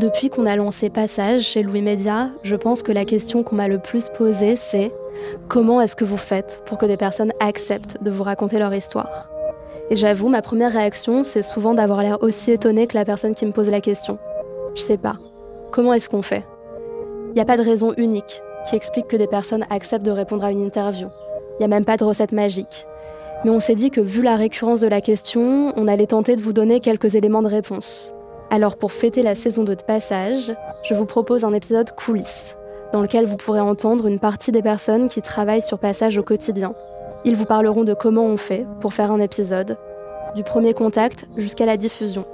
Depuis qu'on a lancé Passage chez Louis Média, je pense que la question qu'on m'a le plus posée, c'est comment est-ce que vous faites pour que des personnes acceptent de vous raconter leur histoire? Et j'avoue, ma première réaction, c'est souvent d'avoir l'air aussi étonnée que la personne qui me pose la question. Je sais pas. Comment est-ce qu'on fait? Il n'y a pas de raison unique qui explique que des personnes acceptent de répondre à une interview. Il n'y a même pas de recette magique. Mais on s'est dit que vu la récurrence de la question, on allait tenter de vous donner quelques éléments de réponse. Alors pour fêter la saison 2 de passage, je vous propose un épisode coulisses, dans lequel vous pourrez entendre une partie des personnes qui travaillent sur passage au quotidien. Ils vous parleront de comment on fait pour faire un épisode, du premier contact jusqu'à la diffusion.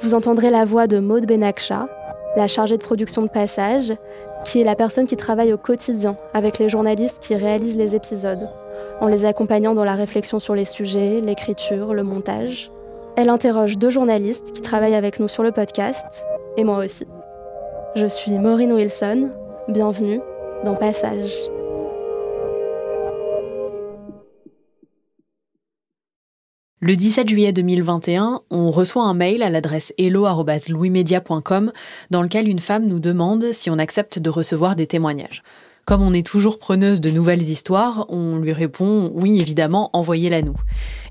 Vous entendrez la voix de Maud Benaksha, la chargée de production de passage, qui est la personne qui travaille au quotidien avec les journalistes qui réalisent les épisodes, en les accompagnant dans la réflexion sur les sujets, l'écriture, le montage. Elle interroge deux journalistes qui travaillent avec nous sur le podcast, et moi aussi. Je suis Maureen Wilson, bienvenue dans Passage. Le 17 juillet 2021, on reçoit un mail à l'adresse hello.louismedia.com dans lequel une femme nous demande si on accepte de recevoir des témoignages. Comme on est toujours preneuse de nouvelles histoires, on lui répond oui, évidemment, envoyez-la nous.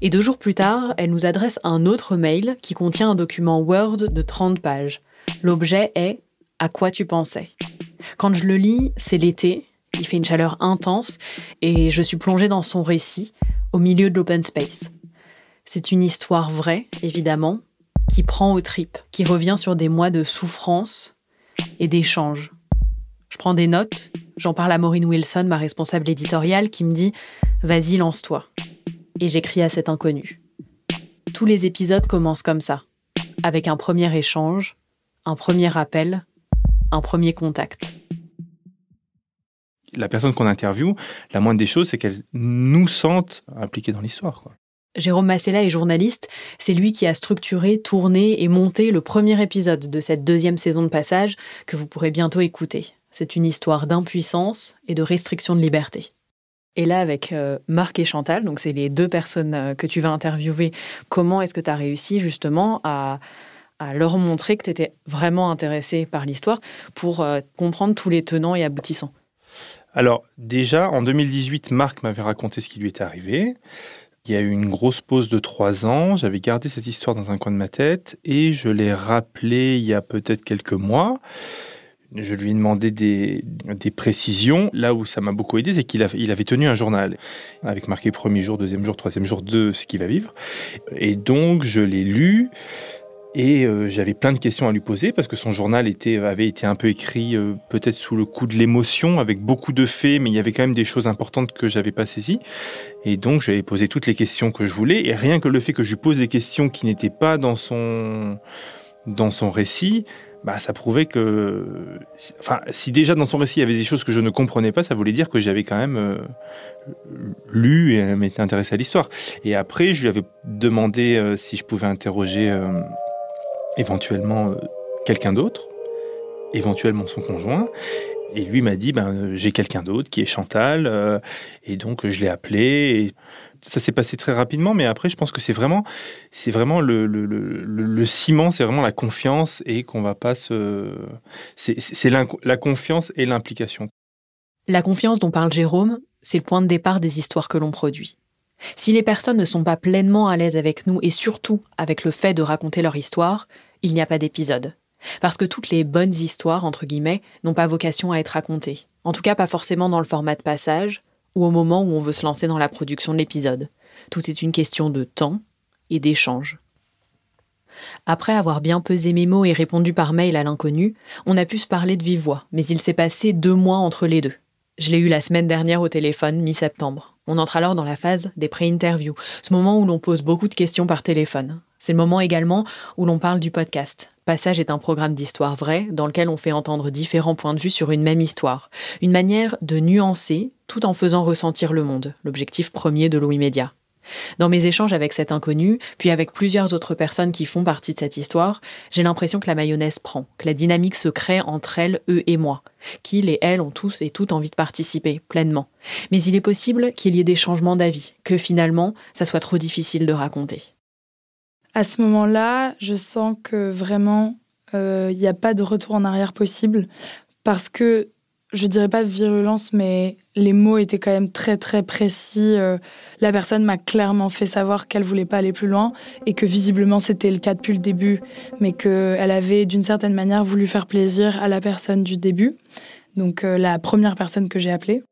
Et deux jours plus tard, elle nous adresse un autre mail qui contient un document Word de 30 pages. L'objet est À quoi tu pensais? Quand je le lis, c'est l'été, il fait une chaleur intense et je suis plongée dans son récit au milieu de l'open space. C'est une histoire vraie, évidemment, qui prend aux tripes, qui revient sur des mois de souffrance et d'échanges. Je prends des notes J'en parle à Maureen Wilson, ma responsable éditoriale, qui me dit Vas-y, lance-toi. Et j'écris à cet inconnu. Tous les épisodes commencent comme ça, avec un premier échange, un premier appel, un premier contact. La personne qu'on interviewe, la moindre des choses, c'est qu'elle nous sente impliqués dans l'histoire. Jérôme Massella est journaliste. C'est lui qui a structuré, tourné et monté le premier épisode de cette deuxième saison de passage que vous pourrez bientôt écouter. C'est une histoire d'impuissance et de restriction de liberté. Et là, avec euh, Marc et Chantal, donc c'est les deux personnes euh, que tu vas interviewer, comment est-ce que tu as réussi justement à, leur montrer que tu étais vraiment intéressé par l'histoire pour euh, comprendre tous les tenants et aboutissants? Alors, déjà, en 2018, Marc m'avait raconté ce qui lui était arrivé. Il y a eu une grosse pause de trois ans. J'avais gardé cette histoire dans un coin de ma tête et je l'ai rappelé il y a peut-être quelques mois. Je lui ai demandé des, précisions. Là où ça m'a beaucoup aidé, c'est qu'il il avait tenu un journal avec marqué premier jour, deuxième jour, troisième jour de ce qu'il va vivre. Et donc, je l'ai lu. Et euh, j'avais plein de questions à lui poser parce que son journal avait été un peu écrit euh, peut-être sous le coup de l'émotion, avec beaucoup de faits, mais il y avait quand même des choses importantes que j'avais pas saisies. Et donc j'avais posé toutes les questions que je voulais. Et rien que le fait que je lui pose des questions qui n'étaient pas dans son récit bah, ça prouvait que, enfin, si déjà dans son récit il y avait des choses que je ne comprenais pas, ça voulait dire que j'avais quand même euh, lu et m'étais intéressé à l'histoire. Et après, je lui avais demandé euh, si je pouvais interroger euh, éventuellement quelqu'un d'autre, éventuellement son conjoint. Et lui m'a dit, ben, j'ai quelqu'un d'autre qui est Chantal, et donc je l'ai appelé. Ça s'est passé très rapidement, mais après, je pense que c'est vraiment, c'est vraiment le, le, ciment, c'est vraiment la confiance et qu'on va pas se. C'est la confiance et l'implication. La confiance dont parle Jérôme, c'est le point de départ des histoires que l'on produit. Si les personnes ne sont pas pleinement à l'aise avec nous et surtout avec le fait de raconter leur histoire, il n'y a pas d'épisode. Parce que toutes les bonnes histoires, entre guillemets, n'ont pas vocation à être racontées. En tout cas, pas forcément dans le format de passage, ou au moment où on veut se lancer dans la production de l'épisode. Tout est une question de temps et d'échange. Après avoir bien pesé mes mots et répondu par mail à l'inconnu, on a pu se parler de vive voix, mais il s'est passé deux mois entre les deux. Je l'ai eu la semaine dernière au téléphone, mi-septembre. On entre alors dans la phase des pré-interviews, ce moment où l'on pose beaucoup de questions par téléphone. C'est le moment également où l'on parle du podcast. Passage est un programme d'histoire vraie dans lequel on fait entendre différents points de vue sur une même histoire. Une manière de nuancer tout en faisant ressentir le monde, l'objectif premier de Louis Média. Dans mes échanges avec cet inconnu, puis avec plusieurs autres personnes qui font partie de cette histoire, j'ai l'impression que la mayonnaise prend, que la dynamique se crée entre elles, eux et moi, qu'ils et elles ont tous et toutes envie de participer pleinement. Mais il est possible qu'il y ait des changements d'avis, que finalement, ça soit trop difficile de raconter. À ce moment-là, je sens que vraiment, euh, il n'y a pas de retour en arrière possible, parce que je dirais pas virulence, mais les mots étaient quand même très très précis. Euh, la personne m'a clairement fait savoir qu'elle voulait pas aller plus loin et que visiblement c'était le cas depuis le début, mais qu'elle avait d'une certaine manière voulu faire plaisir à la personne du début, donc euh, la première personne que j'ai appelée.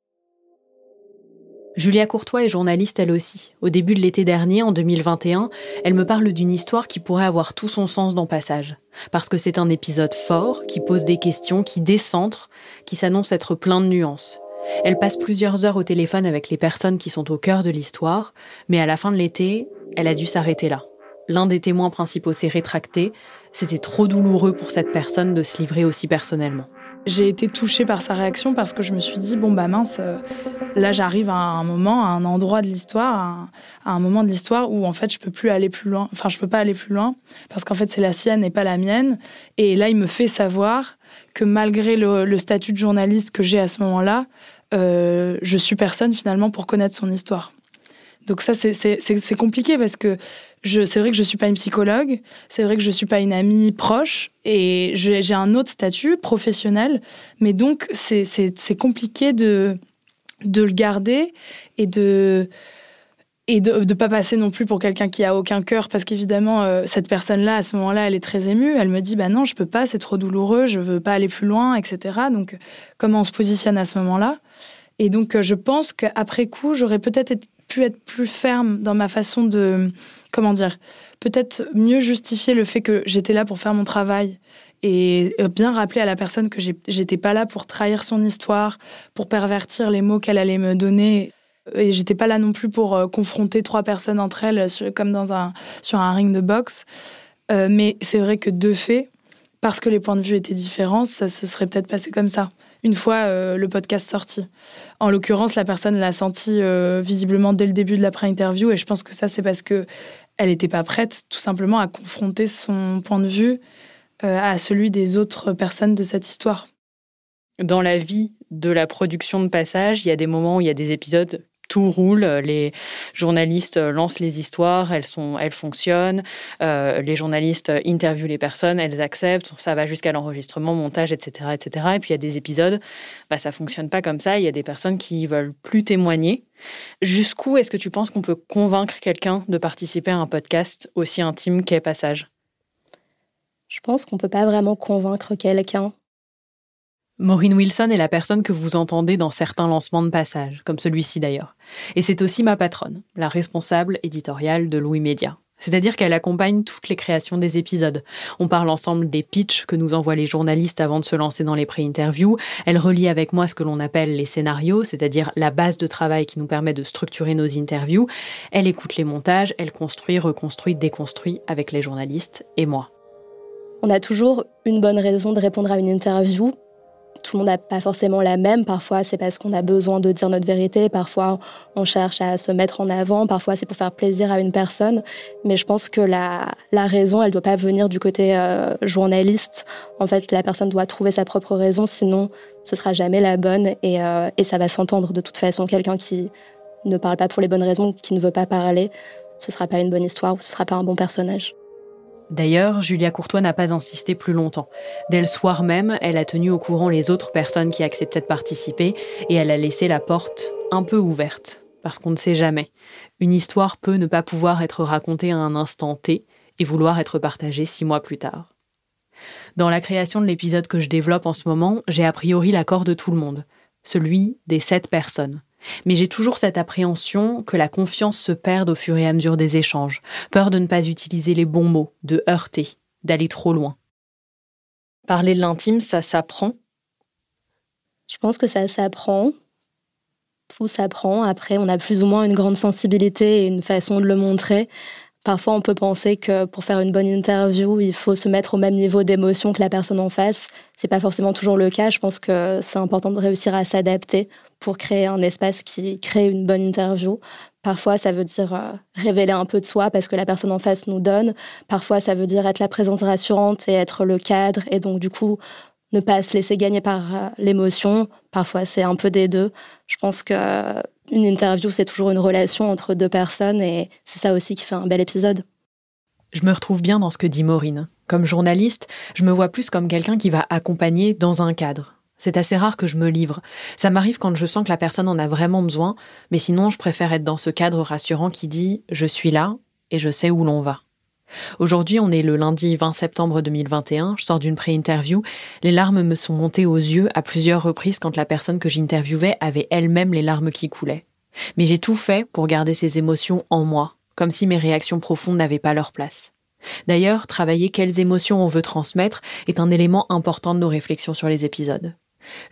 Julia Courtois est journaliste elle aussi. Au début de l'été dernier, en 2021, elle me parle d'une histoire qui pourrait avoir tout son sens dans Passage. Parce que c'est un épisode fort, qui pose des questions, qui décentre, qui s'annonce être plein de nuances. Elle passe plusieurs heures au téléphone avec les personnes qui sont au cœur de l'histoire, mais à la fin de l'été, elle a dû s'arrêter là. L'un des témoins principaux s'est rétracté. C'était trop douloureux pour cette personne de se livrer aussi personnellement. J'ai été touchée par sa réaction parce que je me suis dit, bon bah mince, euh, là j'arrive à un moment, à un endroit de l'histoire, à, un moment de l'histoire où en fait je peux plus aller plus loin, enfin je peux pas aller plus loin parce qu'en fait c'est la sienne et pas la mienne. Et là il me fait savoir que malgré le, statut de journaliste que j'ai à ce moment-là, euh, je suis personne finalement pour connaître son histoire. Donc ça c'est compliqué parce que c'est vrai que je suis pas une psychologue, c'est vrai que je suis pas une amie proche et j'ai un autre statut professionnel, mais donc c'est compliqué de le garder et de ne pas passer non plus pour quelqu'un qui a aucun cœur parce qu'évidemment euh, cette personne-là à ce moment-là elle est très émue elle me dit bah non je peux pas c'est trop douloureux je veux pas aller plus loin etc donc comment on se positionne à ce moment-là? Et donc euh, je pense qu'après coup j'aurais peut-être pu être plus ferme dans ma façon de comment dire, peut-être mieux justifier le fait que j'étais là pour faire mon travail et euh, bien rappeler à la personne que j'étais pas là pour trahir son histoire, pour pervertir les mots qu'elle allait me donner. Et j'étais pas là non plus pour euh, confronter trois personnes entre elles comme dans un, sur un ring de boxe. Euh, mais c'est vrai que de fait, parce que les points de vue étaient différents, ça se serait peut-être passé comme ça une fois le podcast sorti. En l'occurrence, la personne l'a senti visiblement dès le début de la pré-interview et je pense que ça, c'est parce que elle n'était pas prête tout simplement à confronter son point de vue euh, à celui des autres personnes de cette histoire. Dans la vie de la production de passage, il y a des moments où il y a des épisodes tout roule, les journalistes lancent les histoires, elles, sont, elles fonctionnent, euh, les journalistes interviewent les personnes, elles acceptent, ça va jusqu'à l'enregistrement, montage, etc., etc. Et puis il y a des épisodes, bah, ça fonctionne pas comme ça, il y a des personnes qui veulent plus témoigner. Jusqu'où est-ce que tu penses qu'on peut convaincre quelqu'un de participer à un podcast aussi intime qu'est Passage? Je pense qu'on peut pas vraiment convaincre quelqu'un. Maureen Wilson est la personne que vous entendez dans certains lancements de passage, comme celui-ci d'ailleurs. Et c'est aussi ma patronne, la responsable éditoriale de Louis Média. C'est-à-dire qu'elle accompagne toutes les créations des épisodes. On parle ensemble des pitchs que nous envoient les journalistes avant de se lancer dans les pré-interviews. Elle relie avec moi ce que l'on appelle les scénarios, c'est-à-dire la base de travail qui nous permet de structurer nos interviews. Elle écoute les montages, elle construit, reconstruit, déconstruit avec les journalistes et moi. On a toujours une bonne raison de répondre à une interview tout le monde n'a pas forcément la même. Parfois, c'est parce qu'on a besoin de dire notre vérité. Parfois, on cherche à se mettre en avant. Parfois, c'est pour faire plaisir à une personne. Mais je pense que la, raison, elle doit pas venir du côté euh, journaliste. En fait, la personne doit trouver sa propre raison. Sinon, ce sera jamais la bonne et, euh, et ça va s'entendre de toute façon. Quelqu'un qui ne parle pas pour les bonnes raisons, qui ne veut pas parler, ce sera pas une bonne histoire ou ce sera pas un bon personnage. D'ailleurs, Julia Courtois n'a pas insisté plus longtemps. Dès le soir même, elle a tenu au courant les autres personnes qui acceptaient de participer et elle a laissé la porte un peu ouverte. Parce qu'on ne sait jamais. Une histoire peut ne pas pouvoir être racontée à un instant T et vouloir être partagée six mois plus tard. Dans la création de l'épisode que je développe en ce moment, j'ai a priori l'accord de tout le monde, celui des sept personnes. Mais j'ai toujours cette appréhension que la confiance se perde au fur et à mesure des échanges, peur de ne pas utiliser les bons mots, de heurter, d'aller trop loin. Parler de l'intime, ça s'apprend Je pense que ça s'apprend. Tout s'apprend. Après, on a plus ou moins une grande sensibilité et une façon de le montrer. Parfois, on peut penser que pour faire une bonne interview, il faut se mettre au même niveau d'émotion que la personne en face. C'est pas forcément toujours le cas. Je pense que c'est important de réussir à s'adapter pour créer un espace qui crée une bonne interview. Parfois, ça veut dire euh, révéler un peu de soi parce que la personne en face nous donne. Parfois, ça veut dire être la présence rassurante et être le cadre. Et donc, du coup, ne pas se laisser gagner par euh, l'émotion. Parfois, c'est un peu des deux. Je pense que une interview, c'est toujours une relation entre deux personnes et c'est ça aussi qui fait un bel épisode. Je me retrouve bien dans ce que dit Maureen. Comme journaliste, je me vois plus comme quelqu'un qui va accompagner dans un cadre. C'est assez rare que je me livre. Ça m'arrive quand je sens que la personne en a vraiment besoin, mais sinon je préfère être dans ce cadre rassurant qui dit ⁇ Je suis là et je sais où l'on va ⁇ Aujourd'hui, on est le lundi 20 septembre 2021, je sors d'une pré-interview, les larmes me sont montées aux yeux à plusieurs reprises quand la personne que j'interviewais avait elle-même les larmes qui coulaient. Mais j'ai tout fait pour garder ces émotions en moi, comme si mes réactions profondes n'avaient pas leur place. D'ailleurs, travailler quelles émotions on veut transmettre est un élément important de nos réflexions sur les épisodes.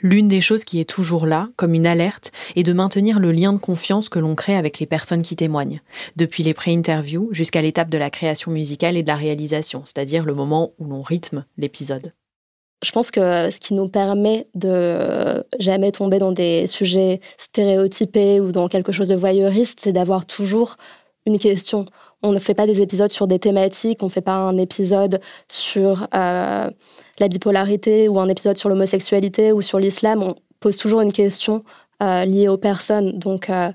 L'une des choses qui est toujours là, comme une alerte, est de maintenir le lien de confiance que l'on crée avec les personnes qui témoignent, depuis les pré-interviews jusqu'à l'étape de la création musicale et de la réalisation, c'est-à-dire le moment où l'on rythme l'épisode. Je pense que ce qui nous permet de jamais tomber dans des sujets stéréotypés ou dans quelque chose de voyeuriste, c'est d'avoir toujours une question. On ne fait pas des épisodes sur des thématiques, on ne fait pas un épisode sur euh, la bipolarité ou un épisode sur l'homosexualité ou sur l'islam. On pose toujours une question euh, liée aux personnes. Donc, euh,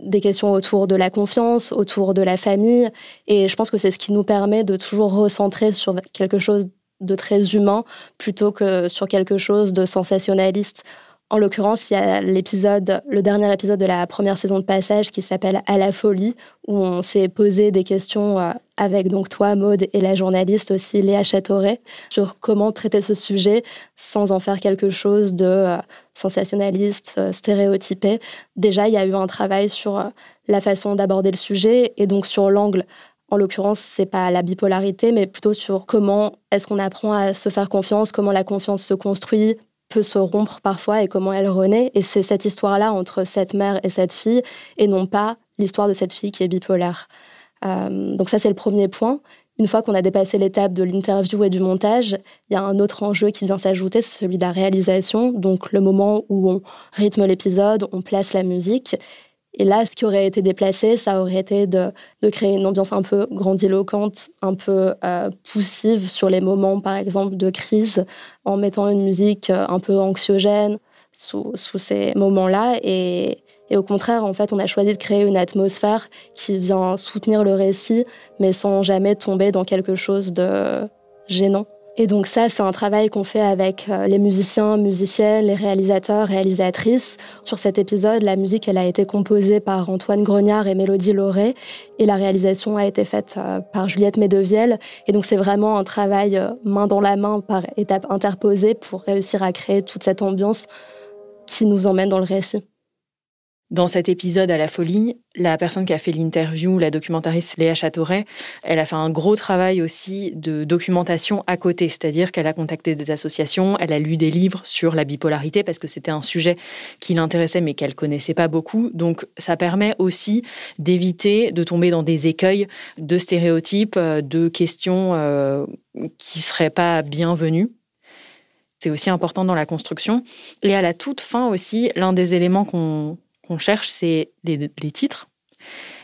des questions autour de la confiance, autour de la famille. Et je pense que c'est ce qui nous permet de toujours recentrer sur quelque chose de très humain plutôt que sur quelque chose de sensationnaliste. En l'occurrence, il y a l'épisode, le dernier épisode de la première saison de Passage qui s'appelle À la folie, où on s'est posé des questions euh, avec donc toi, Maude, et la journaliste aussi Léa Châteauret, sur comment traiter ce sujet sans en faire quelque chose de euh, sensationnaliste, euh, stéréotypé. Déjà, il y a eu un travail sur la façon d'aborder le sujet et donc sur l'angle. En l'occurrence, c'est pas la bipolarité, mais plutôt sur comment est-ce qu'on apprend à se faire confiance, comment la confiance se construit, peut se rompre parfois et comment elle renaît. Et c'est cette histoire-là entre cette mère et cette fille, et non pas l'histoire de cette fille qui est bipolaire. Euh, donc ça, c'est le premier point. Une fois qu'on a dépassé l'étape de l'interview et du montage, il y a un autre enjeu qui vient s'ajouter, c'est celui de la réalisation. Donc le moment où on rythme l'épisode, on place la musique. Et là, ce qui aurait été déplacé, ça aurait été de, créer une ambiance un peu grandiloquente, un peu euh, poussive sur les moments, par exemple, de crise, en mettant une musique euh, un peu anxiogène sous, ces moments-là. Et, et, au contraire, en fait, on a choisi de créer une atmosphère qui vient soutenir le récit, mais sans jamais tomber dans quelque chose de gênant. Et donc ça, c'est un travail qu'on fait avec euh, les musiciens, musiciennes, les réalisateurs, réalisatrices. Sur cet épisode, la musique, elle a été composée par Antoine Grognard et Mélodie Lauré, et la réalisation a été faite euh, par Juliette Médevielle. Et donc c'est vraiment un travail euh, main dans la main par étapes interposées pour réussir à créer toute cette ambiance qui nous emmène dans le récit. Dans cet épisode à la folie, la personne qui a fait l'interview, la documentariste Léa Châteauret, elle a fait un gros travail aussi de documentation à côté, c'est-à-dire qu'elle a contacté des associations, elle a lu des livres sur la bipolarité parce que c'était un sujet qui l'intéressait mais qu'elle connaissait pas beaucoup. Donc ça permet aussi d'éviter de tomber dans des écueils de stéréotypes, euh, de questions euh, qui seraient pas bienvenues. C'est aussi important dans la construction. Et à la toute fin aussi, l'un des éléments qu'on qu'on cherche, c'est les, titres.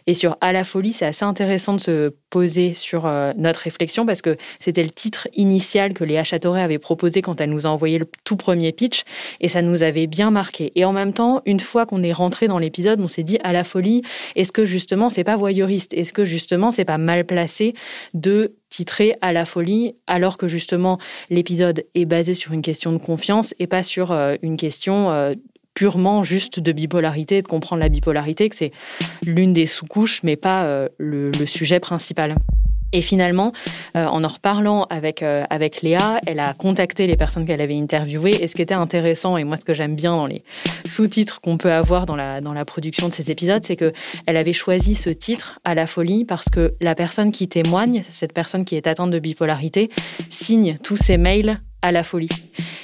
Et sur À la folie, c'est assez intéressant de se poser sur euh, notre réflexion parce que c'était le titre initial que Léa Châteauret avait proposé quand elle nous a envoyé le tout premier pitch et ça nous avait bien marqué. Et en même temps, une fois qu'on est rentré dans l'épisode, on s'est dit À la folie, est-ce que justement c'est pas voyeuriste? Est-ce que justement c'est pas mal placé de titrer à la folie, alors que justement l'épisode est basé sur une question de confiance et pas sur euh, une question euh, purement juste de bipolarité, de comprendre la bipolarité, que c'est l'une des sous-couches, mais pas euh, le, sujet principal. Et finalement, euh, en en reparlant avec, euh, avec Léa, elle a contacté les personnes qu'elle avait interviewées. Et ce qui était intéressant, et moi ce que j'aime bien dans les sous-titres qu'on peut avoir dans la, dans la production de ces épisodes, c'est qu'elle avait choisi ce titre à la folie parce que la personne qui témoigne, cette personne qui est atteinte de bipolarité, signe tous ses mails à la folie.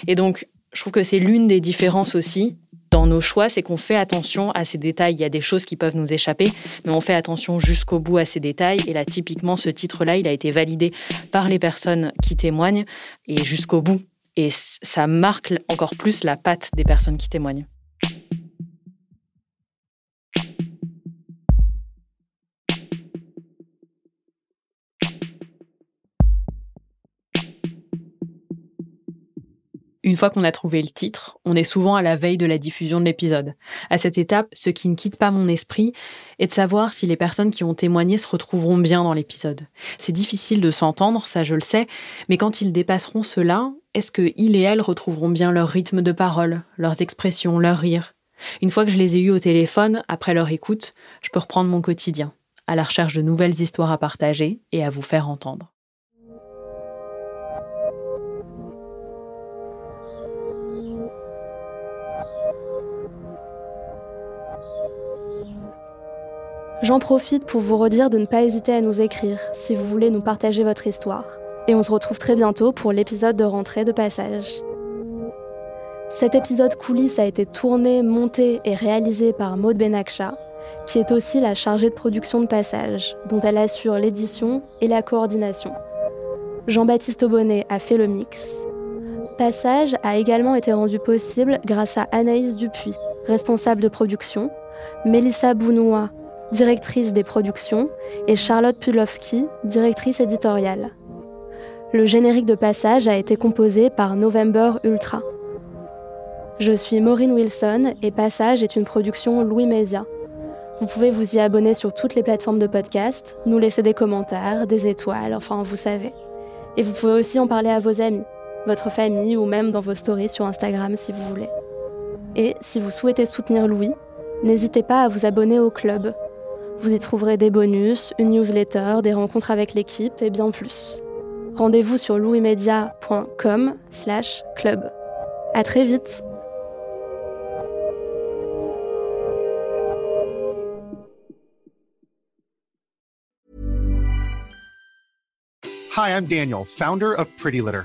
Et donc, je trouve que c'est l'une des différences aussi dans nos choix, c'est qu'on fait attention à ces détails. Il y a des choses qui peuvent nous échapper, mais on fait attention jusqu'au bout à ces détails. Et là, typiquement, ce titre-là, il a été validé par les personnes qui témoignent et jusqu'au bout. Et ça marque encore plus la patte des personnes qui témoignent. Une fois qu'on a trouvé le titre, on est souvent à la veille de la diffusion de l'épisode. À cette étape, ce qui ne quitte pas mon esprit est de savoir si les personnes qui ont témoigné se retrouveront bien dans l'épisode. C'est difficile de s'entendre, ça je le sais, mais quand ils dépasseront cela, est-ce que ils et elles retrouveront bien leur rythme de parole, leurs expressions, leur rire? Une fois que je les ai eus au téléphone, après leur écoute, je peux reprendre mon quotidien, à la recherche de nouvelles histoires à partager et à vous faire entendre. J'en profite pour vous redire de ne pas hésiter à nous écrire si vous voulez nous partager votre histoire. Et on se retrouve très bientôt pour l'épisode de rentrée de passage. Cet épisode coulisses a été tourné, monté et réalisé par Maud Benaksha, qui est aussi la chargée de production de passage, dont elle assure l'édition et la coordination. Jean-Baptiste Aubonnet a fait le mix. Passage a également été rendu possible grâce à Anaïs Dupuis, responsable de production, Mélissa Bounois, directrice des productions, et Charlotte Pudlowski, directrice éditoriale. Le générique de passage a été composé par November Ultra. Je suis Maureen Wilson et Passage est une production Louis Media. Vous pouvez vous y abonner sur toutes les plateformes de podcast, nous laisser des commentaires, des étoiles, enfin vous savez. Et vous pouvez aussi en parler à vos amis, votre famille ou même dans vos stories sur Instagram si vous voulez. Et si vous souhaitez soutenir Louis, n'hésitez pas à vous abonner au club vous y trouverez des bonus, une newsletter, des rencontres avec l'équipe et bien plus. Rendez-vous sur louismedia.com slash club. À très vite Hi, I'm Daniel, founder of Pretty Litter.